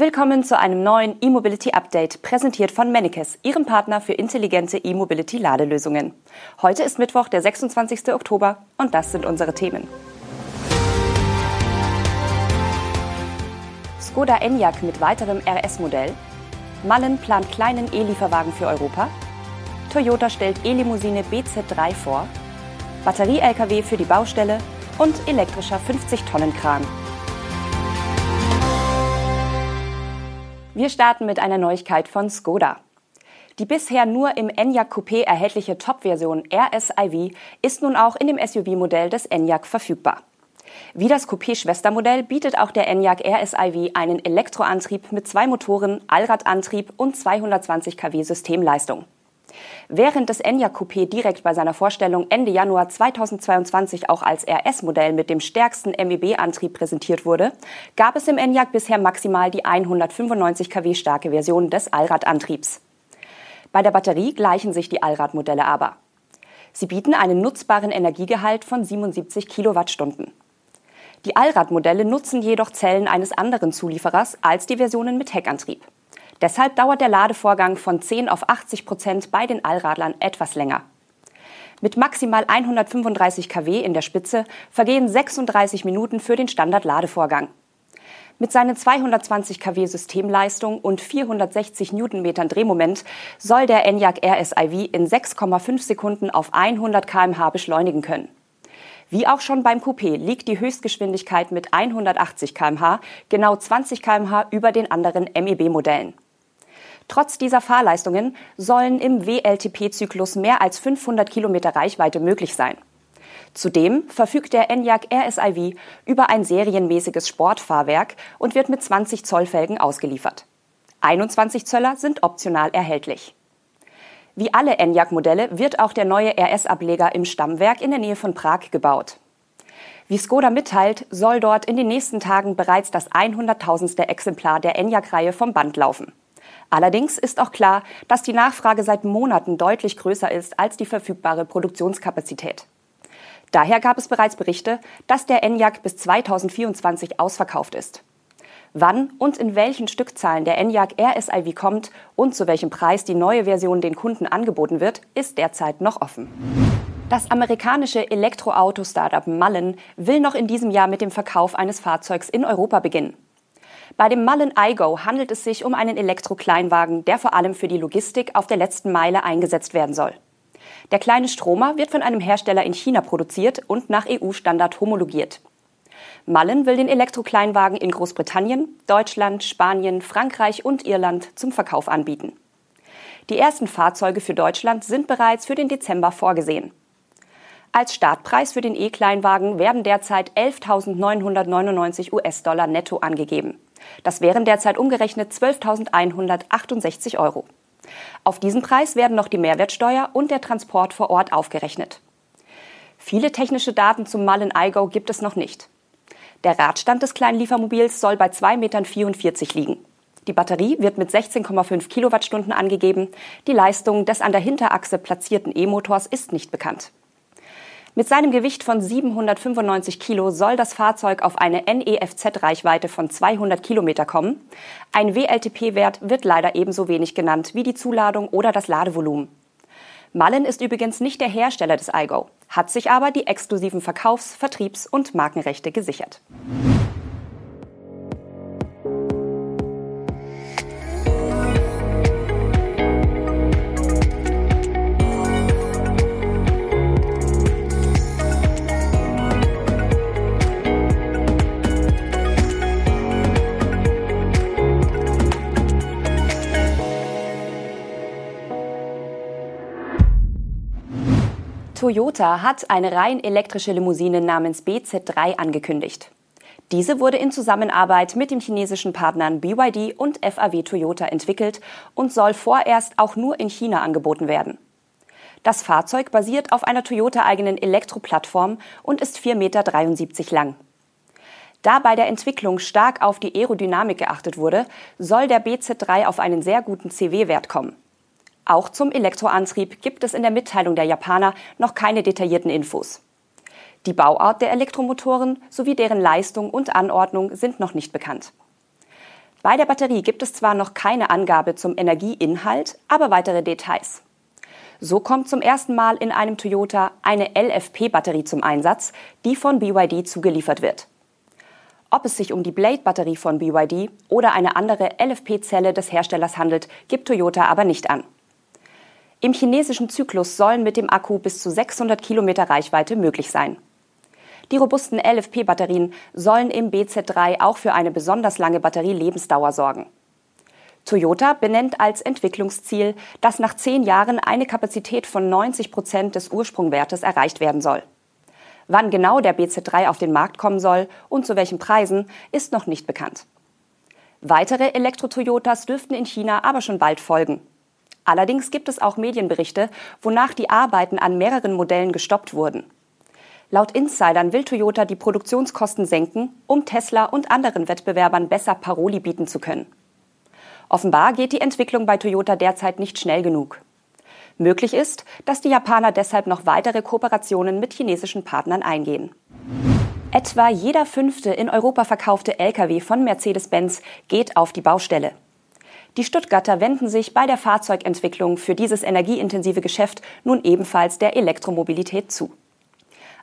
Willkommen zu einem neuen E-Mobility Update, präsentiert von Mennekes, Ihrem Partner für intelligente E-Mobility Ladelösungen. Heute ist Mittwoch, der 26. Oktober und das sind unsere Themen. Skoda Enyaq mit weiterem RS-Modell. Mallen plant kleinen E-Lieferwagen für Europa. Toyota stellt E-Limousine BZ3 vor. Batterie-Lkw für die Baustelle und elektrischer 50-Tonnen-Kran. Wir starten mit einer Neuigkeit von Skoda. Die bisher nur im Enyaq Coupé erhältliche Top-Version RS-iV ist nun auch in dem SUV-Modell des Enyaq verfügbar. Wie das Coupé-Schwestermodell bietet auch der Enyaq RS-iV einen Elektroantrieb mit zwei Motoren, Allradantrieb und 220 kW Systemleistung. Während das Enyaq Coupé direkt bei seiner Vorstellung Ende Januar 2022 auch als RS-Modell mit dem stärksten MEB-Antrieb präsentiert wurde, gab es im Enyaq bisher maximal die 195 kW starke Version des Allradantriebs. Bei der Batterie gleichen sich die Allradmodelle aber. Sie bieten einen nutzbaren Energiegehalt von 77 Kilowattstunden. Die Allradmodelle nutzen jedoch Zellen eines anderen Zulieferers als die Versionen mit Heckantrieb. Deshalb dauert der Ladevorgang von 10 auf 80 Prozent bei den Allradlern etwas länger. Mit maximal 135 kW in der Spitze vergehen 36 Minuten für den Standard-Ladevorgang. Mit seinen 220 kW Systemleistung und 460 Newtonmetern Drehmoment soll der Enyaq RSIV in 6,5 Sekunden auf 100 kmh beschleunigen können. Wie auch schon beim Coupé liegt die Höchstgeschwindigkeit mit 180 kmh genau 20 kmh über den anderen MEB-Modellen. Trotz dieser Fahrleistungen sollen im WLTP-Zyklus mehr als 500 Kilometer Reichweite möglich sein. Zudem verfügt der Enyaq RSIV über ein serienmäßiges Sportfahrwerk und wird mit 20 Zoll Felgen ausgeliefert. 21 Zöller sind optional erhältlich. Wie alle Enyaq-Modelle wird auch der neue RS-Ableger im Stammwerk in der Nähe von Prag gebaut. Wie Skoda mitteilt, soll dort in den nächsten Tagen bereits das 100.000. Exemplar der Enyaq-Reihe vom Band laufen. Allerdings ist auch klar, dass die Nachfrage seit Monaten deutlich größer ist als die verfügbare Produktionskapazität. Daher gab es bereits Berichte, dass der Enyaq bis 2024 ausverkauft ist. Wann und in welchen Stückzahlen der Enyaq RSIV kommt und zu welchem Preis die neue Version den Kunden angeboten wird, ist derzeit noch offen. Das amerikanische Elektroauto-Startup Mullen will noch in diesem Jahr mit dem Verkauf eines Fahrzeugs in Europa beginnen. Bei dem Mullen iGo handelt es sich um einen Elektrokleinwagen, der vor allem für die Logistik auf der letzten Meile eingesetzt werden soll. Der kleine Stromer wird von einem Hersteller in China produziert und nach EU-Standard homologiert. Mullen will den Elektrokleinwagen in Großbritannien, Deutschland, Spanien, Frankreich und Irland zum Verkauf anbieten. Die ersten Fahrzeuge für Deutschland sind bereits für den Dezember vorgesehen. Als Startpreis für den E-Kleinwagen werden derzeit 11.999 US-Dollar netto angegeben. Das wären derzeit umgerechnet 12.168 Euro. Auf diesen Preis werden noch die Mehrwertsteuer und der Transport vor Ort aufgerechnet. Viele technische Daten zum Mullen iGo gibt es noch nicht. Der Radstand des kleinen Liefermobils soll bei 2,44 Metern liegen. Die Batterie wird mit 16,5 Kilowattstunden angegeben. Die Leistung des an der Hinterachse platzierten E-Motors ist nicht bekannt. Mit seinem Gewicht von 795 Kilo soll das Fahrzeug auf eine NEFZ-Reichweite von 200 Kilometer kommen. Ein WLTP-Wert wird leider ebenso wenig genannt wie die Zuladung oder das Ladevolumen. Mullen ist übrigens nicht der Hersteller des iGo, hat sich aber die exklusiven Verkaufs-, Vertriebs- und Markenrechte gesichert. Toyota hat eine rein elektrische Limousine namens BZ3 angekündigt. Diese wurde in Zusammenarbeit mit den chinesischen Partnern BYD und FAW Toyota entwickelt und soll vorerst auch nur in China angeboten werden. Das Fahrzeug basiert auf einer Toyota-eigenen Elektroplattform und ist 4,73 Meter lang. Da bei der Entwicklung stark auf die Aerodynamik geachtet wurde, soll der BZ3 auf einen sehr guten CW-Wert kommen. Auch zum Elektroantrieb gibt es in der Mitteilung der Japaner noch keine detaillierten Infos. Die Bauart der Elektromotoren sowie deren Leistung und Anordnung sind noch nicht bekannt. Bei der Batterie gibt es zwar noch keine Angabe zum Energieinhalt, aber weitere Details. So kommt zum ersten Mal in einem Toyota eine LFP-Batterie zum Einsatz, die von BYD zugeliefert wird. Ob es sich um die Blade-Batterie von BYD oder eine andere LFP-Zelle des Herstellers handelt, gibt Toyota aber nicht an. Im chinesischen Zyklus sollen mit dem Akku bis zu 600 Kilometer Reichweite möglich sein. Die robusten LFP-Batterien sollen im BZ3 auch für eine besonders lange Batterielebensdauer sorgen. Toyota benennt als Entwicklungsziel, dass nach zehn Jahren eine Kapazität von 90 Prozent des Ursprungwertes erreicht werden soll. Wann genau der BZ3 auf den Markt kommen soll und zu welchen Preisen, ist noch nicht bekannt. Weitere Elektro-Toyotas dürften in China aber schon bald folgen. Allerdings gibt es auch Medienberichte, wonach die Arbeiten an mehreren Modellen gestoppt wurden. Laut Insidern will Toyota die Produktionskosten senken, um Tesla und anderen Wettbewerbern besser Paroli bieten zu können. Offenbar geht die Entwicklung bei Toyota derzeit nicht schnell genug. Möglich ist, dass die Japaner deshalb noch weitere Kooperationen mit chinesischen Partnern eingehen. Etwa jeder fünfte in Europa verkaufte Lkw von Mercedes-Benz geht auf die Baustelle. Die Stuttgarter wenden sich bei der Fahrzeugentwicklung für dieses energieintensive Geschäft nun ebenfalls der Elektromobilität zu.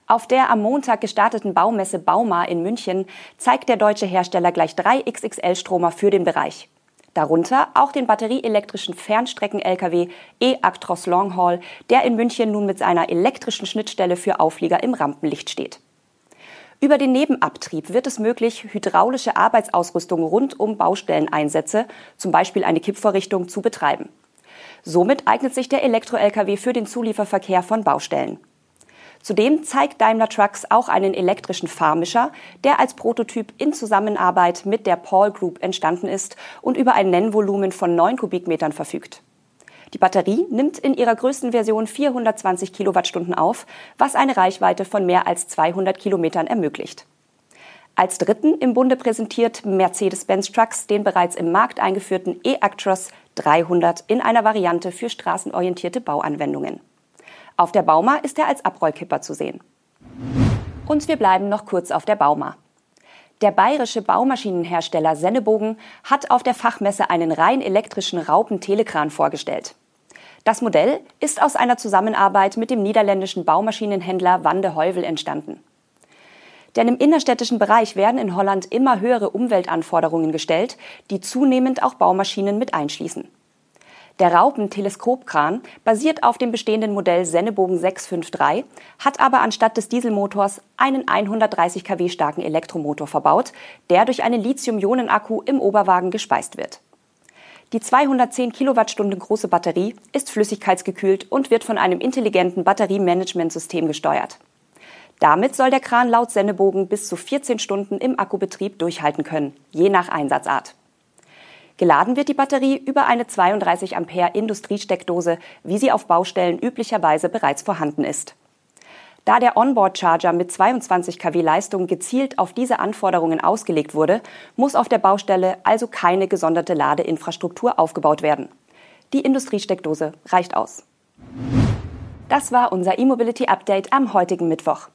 Auf der am Montag gestarteten Baumesse Bauma in München zeigt der deutsche Hersteller gleich drei XXL-Stromer für den Bereich. Darunter auch den batterieelektrischen Fernstrecken-Lkw E-Actros Longhaul, der in München nun mit seiner elektrischen Schnittstelle für Auflieger im Rampenlicht steht. Über den Nebenabtrieb wird es möglich, hydraulische Arbeitsausrüstung rund um Baustelleneinsätze, zum Beispiel eine Kippvorrichtung, zu betreiben. Somit eignet sich der Elektro-Lkw für den Zulieferverkehr von Baustellen. Zudem zeigt Daimler Trucks auch einen elektrischen Fahrmischer, der als Prototyp in Zusammenarbeit mit der Paul Group entstanden ist und über ein Nennvolumen von 9 Kubikmetern verfügt. Die Batterie nimmt in ihrer größten Version 420 Kilowattstunden auf, was eine Reichweite von mehr als 200 Kilometern ermöglicht. Als dritten im Bunde präsentiert Mercedes-Benz Trucks den bereits im Markt eingeführten e-Actros 300 in einer Variante für straßenorientierte Bauanwendungen. Auf der Bauma ist er als Abrollkipper zu sehen. Und wir bleiben noch kurz auf der Bauma. Der bayerische Baumaschinenhersteller Sennebogen hat auf der Fachmesse einen rein elektrischen Raupen-Telekran vorgestellt. Das Modell ist aus einer Zusammenarbeit mit dem niederländischen Baumaschinenhändler Wande Heuvel entstanden. Denn im innerstädtischen Bereich werden in Holland immer höhere Umweltanforderungen gestellt, die zunehmend auch Baumaschinen mit einschließen. Der Raupen-Teleskopkran basiert auf dem bestehenden Modell Sennebogen 653, hat aber anstatt des Dieselmotors einen 130 kW starken Elektromotor verbaut, der durch einen Lithium-Ionen-Akku im Oberwagen gespeist wird. Die 210 Kilowattstunden große Batterie ist flüssigkeitsgekühlt und wird von einem intelligenten Batteriemanagementsystem gesteuert. Damit soll der Kran laut Sennebogen bis zu 14 Stunden im Akkubetrieb durchhalten können, je nach Einsatzart. Geladen wird die Batterie über eine 32 Ampere Industriesteckdose, wie sie auf Baustellen üblicherweise bereits vorhanden ist. Da der Onboard-Charger mit 22 kW Leistung gezielt auf diese Anforderungen ausgelegt wurde, muss auf der Baustelle also keine gesonderte Ladeinfrastruktur aufgebaut werden. Die Industriesteckdose reicht aus. Das war unser E-Mobility Update am heutigen Mittwoch.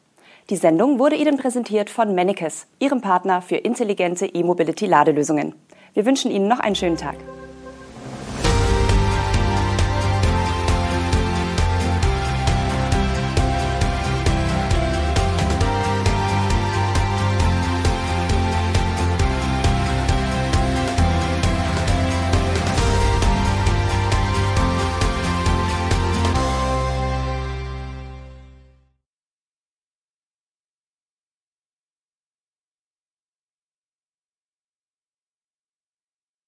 Die Sendung wurde Ihnen präsentiert von Mennekes, Ihrem Partner für intelligente E-Mobility Ladelösungen. Wir wünschen Ihnen noch einen schönen Tag.